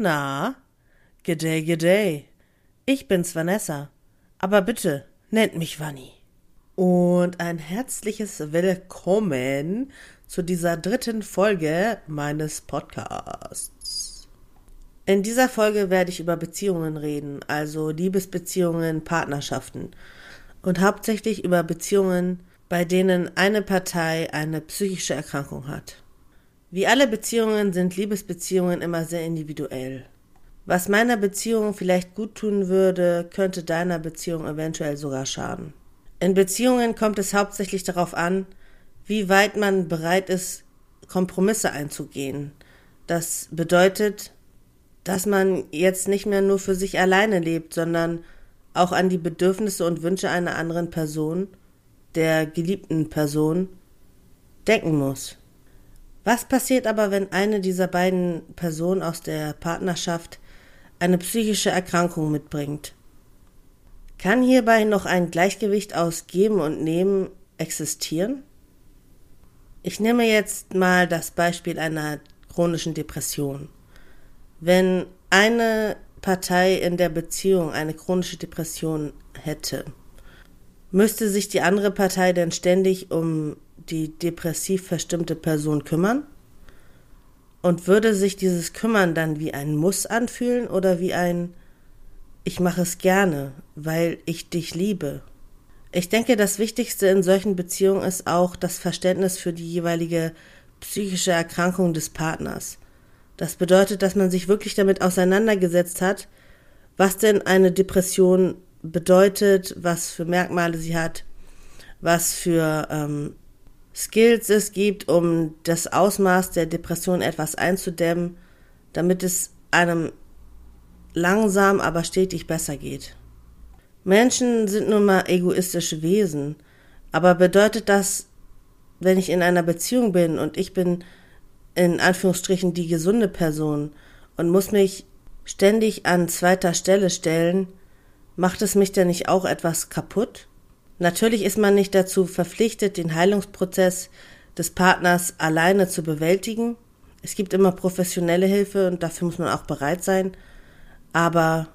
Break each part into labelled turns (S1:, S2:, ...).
S1: na, G'day, g'day. Ich bin's Vanessa. Aber bitte, nennt mich Vanni. Und ein herzliches Willkommen zu dieser dritten Folge meines Podcasts. In dieser Folge werde ich über Beziehungen reden, also Liebesbeziehungen, Partnerschaften und hauptsächlich über Beziehungen, bei denen eine Partei eine psychische Erkrankung hat. Wie alle Beziehungen sind Liebesbeziehungen immer sehr individuell. Was meiner Beziehung vielleicht gut tun würde, könnte deiner Beziehung eventuell sogar schaden. In Beziehungen kommt es hauptsächlich darauf an, wie weit man bereit ist, Kompromisse einzugehen. Das bedeutet, dass man jetzt nicht mehr nur für sich alleine lebt, sondern auch an die Bedürfnisse und Wünsche einer anderen Person, der geliebten Person, denken muss. Was passiert aber, wenn eine dieser beiden Personen aus der Partnerschaft eine psychische Erkrankung mitbringt. Kann hierbei noch ein Gleichgewicht aus Geben und Nehmen existieren? Ich nehme jetzt mal das Beispiel einer chronischen Depression. Wenn eine Partei in der Beziehung eine chronische Depression hätte, müsste sich die andere Partei denn ständig um die depressiv verstimmte Person kümmern? Und würde sich dieses Kümmern dann wie ein Muss anfühlen oder wie ein Ich mache es gerne, weil ich dich liebe? Ich denke, das Wichtigste in solchen Beziehungen ist auch das Verständnis für die jeweilige psychische Erkrankung des Partners. Das bedeutet, dass man sich wirklich damit auseinandergesetzt hat, was denn eine Depression bedeutet, was für Merkmale sie hat, was für ähm, Skills es gibt, um das Ausmaß der Depression etwas einzudämmen, damit es einem langsam, aber stetig besser geht. Menschen sind nun mal egoistische Wesen, aber bedeutet das, wenn ich in einer Beziehung bin und ich bin in Anführungsstrichen die gesunde Person und muss mich ständig an zweiter Stelle stellen, macht es mich denn nicht auch etwas kaputt? Natürlich ist man nicht dazu verpflichtet, den Heilungsprozess des Partners alleine zu bewältigen. Es gibt immer professionelle Hilfe und dafür muss man auch bereit sein. Aber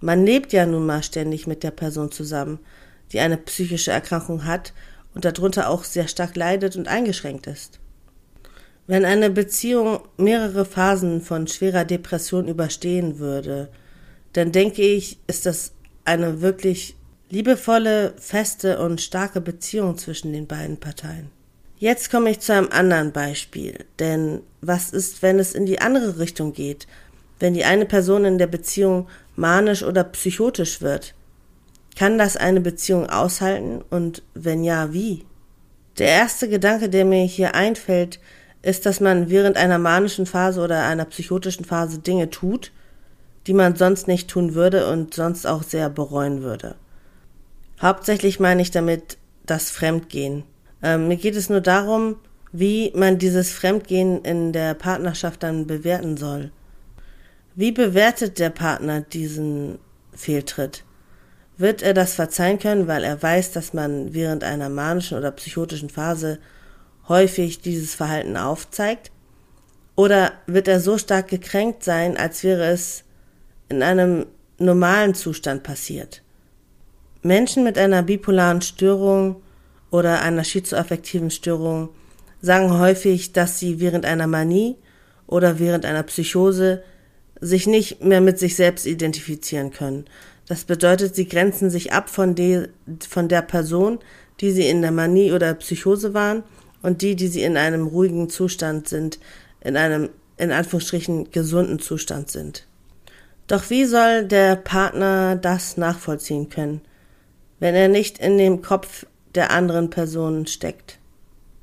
S1: man lebt ja nun mal ständig mit der Person zusammen, die eine psychische Erkrankung hat und darunter auch sehr stark leidet und eingeschränkt ist. Wenn eine Beziehung mehrere Phasen von schwerer Depression überstehen würde, dann denke ich, ist das eine wirklich liebevolle, feste und starke Beziehung zwischen den beiden Parteien. Jetzt komme ich zu einem anderen Beispiel, denn was ist, wenn es in die andere Richtung geht, wenn die eine Person in der Beziehung manisch oder psychotisch wird? Kann das eine Beziehung aushalten und wenn ja, wie? Der erste Gedanke, der mir hier einfällt, ist, dass man während einer manischen Phase oder einer psychotischen Phase Dinge tut, die man sonst nicht tun würde und sonst auch sehr bereuen würde. Hauptsächlich meine ich damit das Fremdgehen. Ähm, mir geht es nur darum, wie man dieses Fremdgehen in der Partnerschaft dann bewerten soll. Wie bewertet der Partner diesen Fehltritt? Wird er das verzeihen können, weil er weiß, dass man während einer manischen oder psychotischen Phase häufig dieses Verhalten aufzeigt? Oder wird er so stark gekränkt sein, als wäre es in einem normalen Zustand passiert? Menschen mit einer bipolaren Störung oder einer schizoaffektiven Störung sagen häufig, dass sie während einer Manie oder während einer Psychose sich nicht mehr mit sich selbst identifizieren können. Das bedeutet, sie grenzen sich ab von, de, von der Person, die sie in der Manie oder Psychose waren und die, die sie in einem ruhigen Zustand sind, in einem in Anführungsstrichen gesunden Zustand sind. Doch wie soll der Partner das nachvollziehen können? Wenn er nicht in dem Kopf der anderen Person steckt.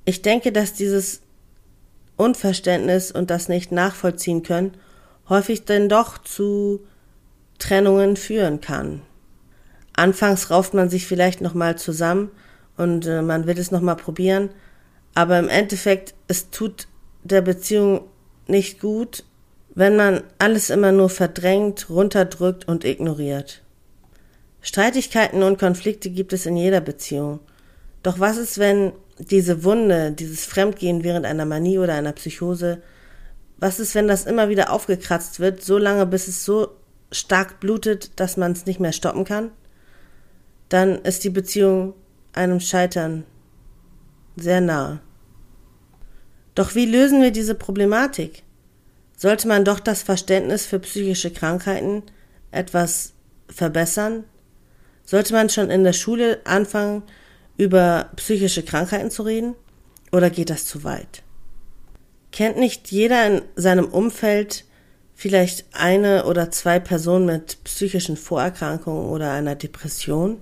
S1: Ich denke, dass dieses Unverständnis und das nicht nachvollziehen können häufig denn doch zu Trennungen führen kann. Anfangs rauft man sich vielleicht nochmal zusammen und äh, man will es nochmal probieren, aber im Endeffekt, es tut der Beziehung nicht gut, wenn man alles immer nur verdrängt, runterdrückt und ignoriert. Streitigkeiten und Konflikte gibt es in jeder Beziehung. Doch was ist, wenn diese Wunde, dieses Fremdgehen während einer Manie oder einer Psychose Was ist, wenn das immer wieder aufgekratzt wird, so lange, bis es so stark blutet, dass man es nicht mehr stoppen kann? Dann ist die Beziehung einem Scheitern sehr nahe. Doch wie lösen wir diese Problematik? Sollte man doch das Verständnis für psychische Krankheiten etwas verbessern? Sollte man schon in der Schule anfangen, über psychische Krankheiten zu reden? Oder geht das zu weit? Kennt nicht jeder in seinem Umfeld vielleicht eine oder zwei Personen mit psychischen Vorerkrankungen oder einer Depression?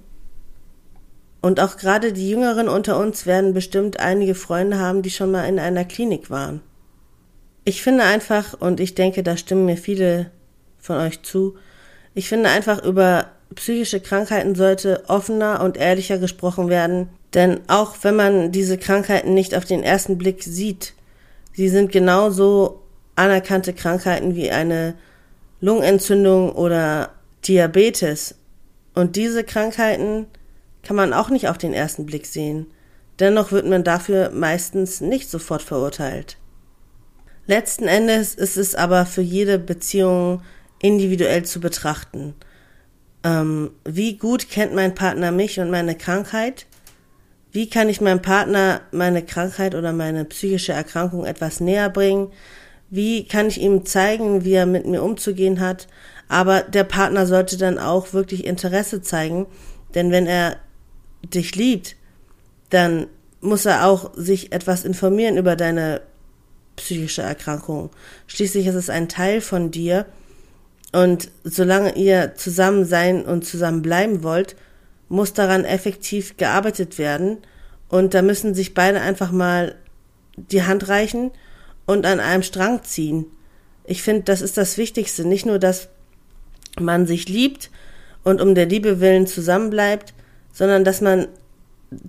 S1: Und auch gerade die Jüngeren unter uns werden bestimmt einige Freunde haben, die schon mal in einer Klinik waren. Ich finde einfach, und ich denke, da stimmen mir viele von euch zu, ich finde einfach über psychische Krankheiten sollte offener und ehrlicher gesprochen werden, denn auch wenn man diese Krankheiten nicht auf den ersten Blick sieht, sie sind genauso anerkannte Krankheiten wie eine Lungenentzündung oder Diabetes. Und diese Krankheiten kann man auch nicht auf den ersten Blick sehen. Dennoch wird man dafür meistens nicht sofort verurteilt. Letzten Endes ist es aber für jede Beziehung individuell zu betrachten. Ähm, wie gut kennt mein Partner mich und meine Krankheit? Wie kann ich meinem Partner meine Krankheit oder meine psychische Erkrankung etwas näher bringen? Wie kann ich ihm zeigen, wie er mit mir umzugehen hat? Aber der Partner sollte dann auch wirklich Interesse zeigen, denn wenn er dich liebt, dann muss er auch sich etwas informieren über deine psychische Erkrankung. Schließlich ist es ein Teil von dir und solange ihr zusammen sein und zusammen bleiben wollt, muss daran effektiv gearbeitet werden und da müssen sich beide einfach mal die Hand reichen und an einem Strang ziehen. Ich finde, das ist das Wichtigste. Nicht nur, dass man sich liebt und um der Liebe willen zusammenbleibt, sondern dass man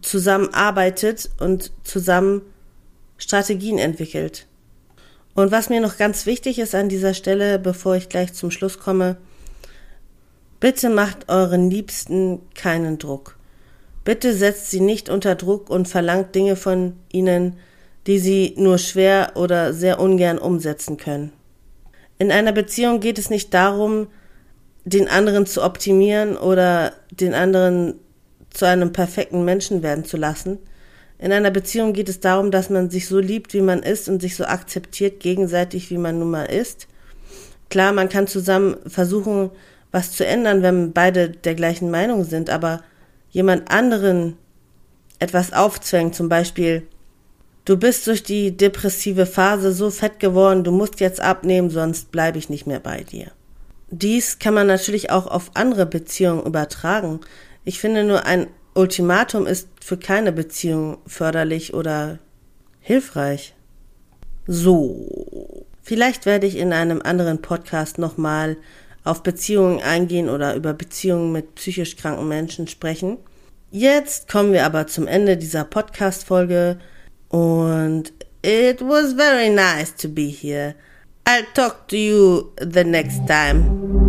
S1: zusammenarbeitet und zusammen Strategien entwickelt. Und was mir noch ganz wichtig ist an dieser Stelle, bevor ich gleich zum Schluss komme, bitte macht euren Liebsten keinen Druck. Bitte setzt sie nicht unter Druck und verlangt Dinge von ihnen, die sie nur schwer oder sehr ungern umsetzen können. In einer Beziehung geht es nicht darum, den anderen zu optimieren oder den anderen zu einem perfekten Menschen werden zu lassen. In einer Beziehung geht es darum, dass man sich so liebt, wie man ist und sich so akzeptiert gegenseitig, wie man nun mal ist. Klar, man kann zusammen versuchen, was zu ändern, wenn beide der gleichen Meinung sind, aber jemand anderen etwas aufzwängen, zum Beispiel, du bist durch die depressive Phase so fett geworden, du musst jetzt abnehmen, sonst bleibe ich nicht mehr bei dir. Dies kann man natürlich auch auf andere Beziehungen übertragen. Ich finde nur, ein Ultimatum ist für keine Beziehung förderlich oder hilfreich. So. Vielleicht werde ich in einem anderen Podcast nochmal auf Beziehungen eingehen oder über Beziehungen mit psychisch kranken Menschen sprechen. Jetzt kommen wir aber zum Ende dieser Podcast-Folge und it was very nice to be here. I'll talk to you the next time.